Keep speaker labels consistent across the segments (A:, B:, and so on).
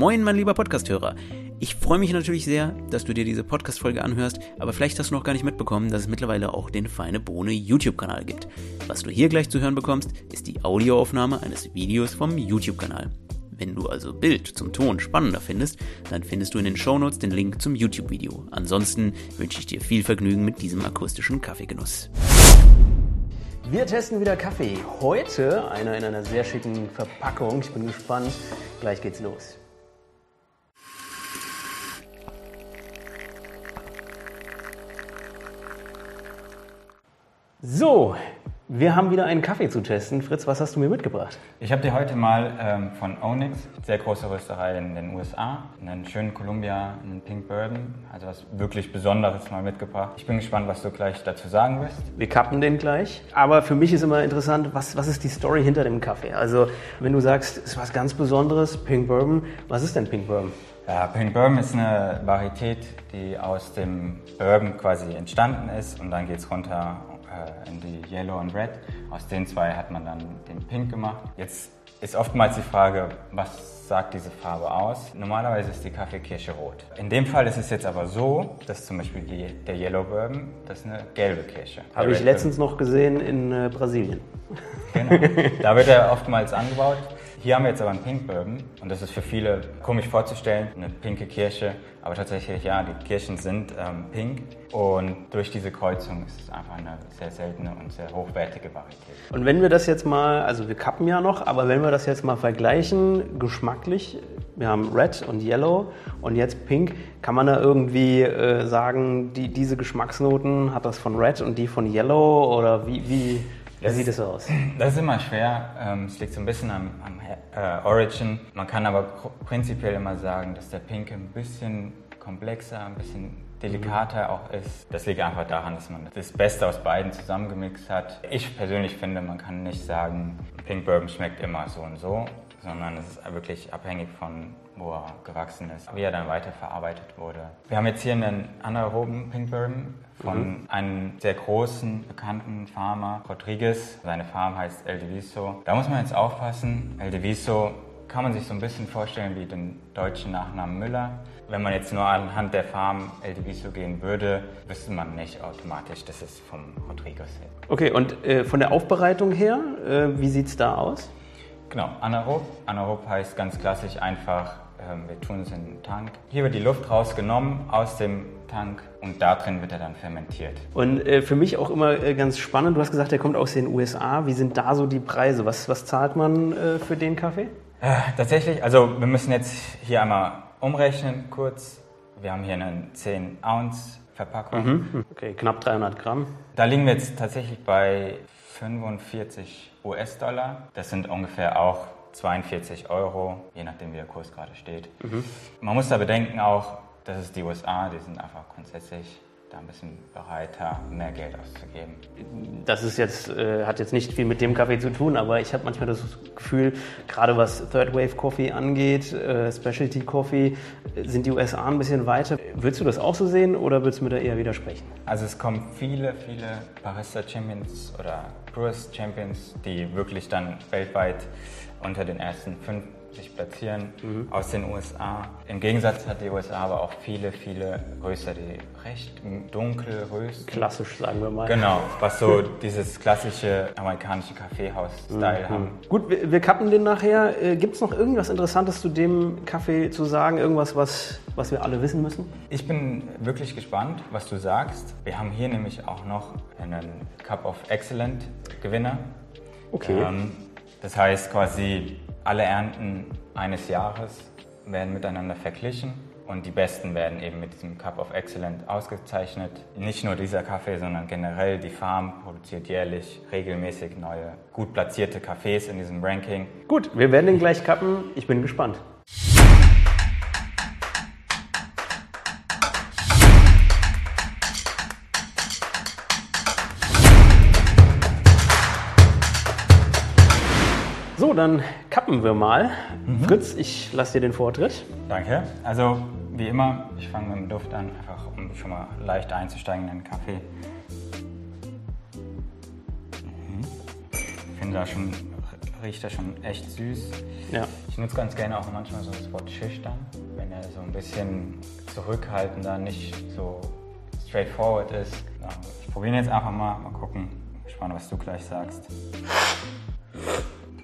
A: Moin, mein lieber Podcasthörer. Ich freue mich natürlich sehr, dass du dir diese Podcast-Folge anhörst, aber vielleicht hast du noch gar nicht mitbekommen, dass es mittlerweile auch den Feine Bohne YouTube-Kanal gibt. Was du hier gleich zu hören bekommst, ist die Audioaufnahme eines Videos vom YouTube-Kanal. Wenn du also Bild zum Ton spannender findest, dann findest du in den Shownotes den Link zum YouTube-Video. Ansonsten wünsche ich dir viel Vergnügen mit diesem akustischen Kaffeegenuss.
B: Wir testen wieder Kaffee. Heute einer in einer sehr schicken Verpackung. Ich bin gespannt. Gleich geht's los. So, wir haben wieder einen Kaffee zu testen. Fritz, was hast du mir mitgebracht?
C: Ich habe dir heute mal ähm, von Onyx, sehr große Rösterei in den USA, einen schönen Columbia, einen Pink Bourbon, also was wirklich Besonderes mal mitgebracht. Ich bin gespannt, was du gleich dazu sagen wirst.
B: Wir kappen den gleich. Aber für mich ist immer interessant, was, was ist die Story hinter dem Kaffee? Also, wenn du sagst, es ist was ganz Besonderes, Pink Bourbon, was ist denn Pink Bourbon?
C: Ja, Pink Bourbon ist eine Varietät, die aus dem Bourbon quasi entstanden ist und dann geht es runter in die Yellow und Red. Aus den zwei hat man dann den Pink gemacht. Jetzt ist oftmals die Frage, was sagt diese Farbe aus? Normalerweise ist die Kaffeekirsche rot. In dem Fall ist es jetzt aber so, dass zum Beispiel die, der Yellow Bourbon, das ist eine gelbe Kirsche.
B: Habe ich letztens noch gesehen in äh, Brasilien.
C: Genau, da wird er oftmals angebaut. Hier haben wir jetzt aber einen Pink Bourbon und das ist für viele komisch vorzustellen, eine pinke Kirsche. Aber tatsächlich, ja, die Kirschen sind ähm, pink und durch diese Kreuzung ist es einfach eine sehr seltene und sehr hochwertige Varietät.
B: Und wenn wir das jetzt mal, also wir kappen ja noch, aber wenn wir das jetzt mal vergleichen, geschmacklich, wir haben Red und Yellow und jetzt Pink, kann man da irgendwie äh, sagen, die, diese Geschmacksnoten hat das von Red und die von Yellow oder wie, wie wie sieht es aus?
C: Das ist immer schwer. Ähm, es liegt so ein bisschen am, am äh, Origin. Man kann aber prinzipiell immer sagen, dass der Pink ein bisschen komplexer, ein bisschen delikater auch ist. Das liegt einfach daran, dass man das Beste aus beiden zusammengemixt hat. Ich persönlich finde, man kann nicht sagen, Pink Bourbon schmeckt immer so und so, sondern es ist wirklich abhängig von wo er gewachsen ist, wie er dann weiterverarbeitet wurde. Wir haben jetzt hier einen anaeroben Pink Bourbon von mhm. einem sehr großen, bekannten Farmer, Rodriguez. Seine Farm heißt El Diviso. Da muss man jetzt aufpassen. El Diviso kann man sich so ein bisschen vorstellen wie den deutschen Nachnamen Müller. Wenn man jetzt nur anhand der Farm El Diviso gehen würde, wüsste man nicht automatisch, dass es vom Rodriguez ist.
B: Okay, und äh, von der Aufbereitung her, äh, wie sieht es da aus?
C: Genau, anaerob. Anaerob heißt ganz klassisch einfach ähm, wir tun es in den Tank. Hier wird die Luft rausgenommen aus dem Tank und da drin wird er dann fermentiert.
B: Und äh, für mich auch immer äh, ganz spannend, du hast gesagt, der kommt aus den USA. Wie sind da so die Preise? Was, was zahlt man äh, für den Kaffee?
C: Äh, tatsächlich, also wir müssen jetzt hier einmal umrechnen kurz. Wir haben hier eine 10 Ounce Verpackung.
B: Mhm. Okay, knapp 300 Gramm.
C: Da liegen wir jetzt tatsächlich bei 45 US-Dollar. Das sind ungefähr auch 42 Euro, je nachdem wie der Kurs gerade steht. Mhm. Man muss da bedenken auch, das ist die USA, die sind einfach grundsätzlich da ein bisschen bereiter, mehr Geld auszugeben.
B: Das ist jetzt, äh, hat jetzt nicht viel mit dem Kaffee zu tun, aber ich habe manchmal das Gefühl, gerade was Third Wave Coffee angeht, äh, Specialty Coffee, sind die USA ein bisschen weiter. Würdest du das auch so sehen oder würdest du mir da eher widersprechen?
C: Also es kommen viele, viele Barista Champions oder Brewers Champions, die wirklich dann weltweit unter den ersten fünf sich platzieren mhm. aus den USA. Im Gegensatz hat die USA aber auch viele, viele Röster, die recht dunkel rösten.
B: Klassisch, sagen wir mal.
C: Genau, was so dieses klassische amerikanische Kaffeehaus-Style mhm. haben.
B: Gut, wir, wir kappen den nachher. Äh, Gibt es noch irgendwas Interessantes zu dem Kaffee zu sagen? Irgendwas, was, was wir alle wissen müssen?
C: Ich bin wirklich gespannt, was du sagst. Wir haben hier nämlich auch noch einen Cup of Excellent Gewinner.
B: Okay. Ähm,
C: das heißt quasi, alle Ernten eines Jahres werden miteinander verglichen und die Besten werden eben mit diesem Cup of Excellent ausgezeichnet. Nicht nur dieser Kaffee, sondern generell die Farm produziert jährlich regelmäßig neue, gut platzierte Kaffees in diesem Ranking.
B: Gut, wir werden den gleich kappen. Ich bin gespannt. So, dann kappen wir mal. Mhm. Fritz, ich lasse dir den Vortritt.
C: Danke. Also, wie immer, ich fange mit dem Duft an, einfach um schon mal leicht einzusteigen in den Kaffee. Mhm. Ich finde da schon riecht er schon echt süß.
B: Ja.
C: Ich nutze ganz gerne auch manchmal so das Wort schüchtern, wenn er so ein bisschen zurückhaltender, nicht so straightforward ist. Ja, ich probiere ihn jetzt einfach mal, mal gucken. Gespannt, was du gleich sagst.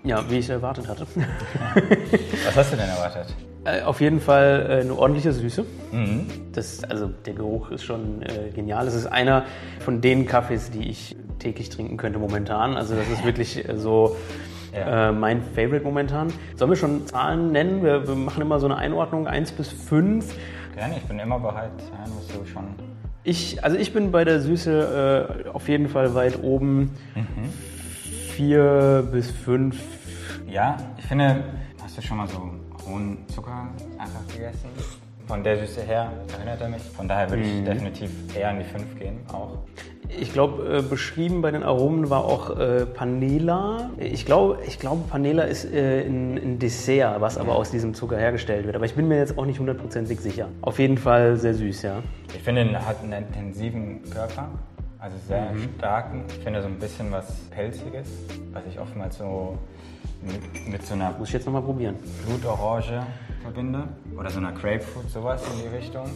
B: Ja, wie ich erwartet hatte.
C: Was hast du denn erwartet?
B: Äh, Auf jeden Fall äh, eine ordentliche Süße.
C: Mhm.
B: Das, also der Geruch ist schon äh, genial. Es ist einer von den Kaffees, die ich täglich trinken könnte momentan. Also das ist wirklich äh, so
C: Ja.
B: äh, mein Favorite momentan. Sollen wir schon Zahlen nennen? Wir, wir machen immer so eine Einordnung 1 bis 5.
C: Gerne, ich bin immer bereit. Ja, musst du schon.
B: Ich, also ich bin bei der Süße auf jeden Fall weit oben. 4 bis 5.
C: Ja, ich finde, hast du schon mal so hohen Zucker einfach gegessen? Von der Süße her erinnert er mich. Von daher würde ich definitiv eher an die 5 gehen, auch.
B: Ich glaube, äh, beschrieben bei den Aromen war auch äh, Panela. Ich glaube, ich glaube, Panela ist äh, ein, ein Dessert, was aber aus diesem Zucker hergestellt wird. Aber ich bin mir jetzt auch nicht hundertprozentig sicher. Auf jeden Fall sehr süß, ja.
C: Ich finde, er hat einen intensiven Körper, also sehr starken. Ich finde so ein bisschen was Pelziges, was ich oftmals so mit, mit so einer
B: Muss ich jetzt nochmal probieren.
C: Blutorange verbinde oder so einer Grapefruit, sowas in die Richtung.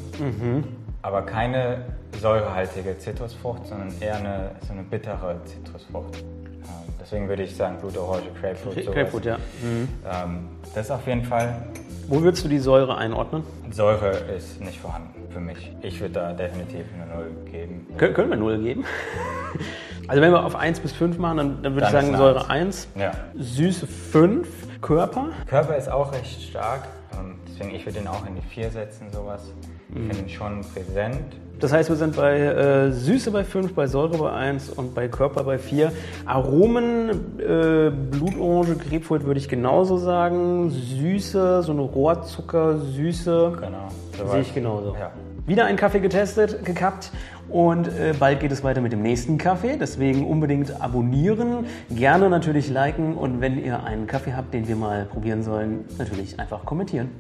C: Aber keine säurehaltige Zitrusfrucht, sondern eher eine, so eine bittere Zitrusfrucht. Deswegen würde ich sagen Blutorange, Grapefruit, sowas.
B: Grapefruit, ja.
C: Ähm, das auf jeden Fall.
B: Wo würdest du die Säure einordnen?
C: Säure ist nicht vorhanden für mich. Ich würde da definitiv eine Null geben.
B: Kön können wir 0 geben? Also wenn wir auf 1 bis 5 machen, dann, dann würde ich
C: Dann ist
B: sagen Säure
C: Eins.
B: 1,
C: Ja.
B: Süße 5, Körper.
C: Körper ist auch recht stark. ähm, Deswegen, ich würde ihn auch in die 4 setzen, sowas. Ich finde ihn schon präsent.
B: Das heißt, wir sind bei äh, Süße bei 5, bei Säure bei 1 und bei Körper bei 4. Aromen, äh, Blutorange, Grapefruit würde ich genauso sagen. Süße, so eine Rohrzucker, Süße.
C: Genau.
B: Sehe ich genauso.
C: Ja.
B: Wieder ein Kaffee getestet, gekappt und äh, bald geht es weiter mit dem nächsten Kaffee. Deswegen unbedingt abonnieren, gerne natürlich liken und wenn ihr einen Kaffee habt, den wir mal probieren sollen, natürlich einfach kommentieren.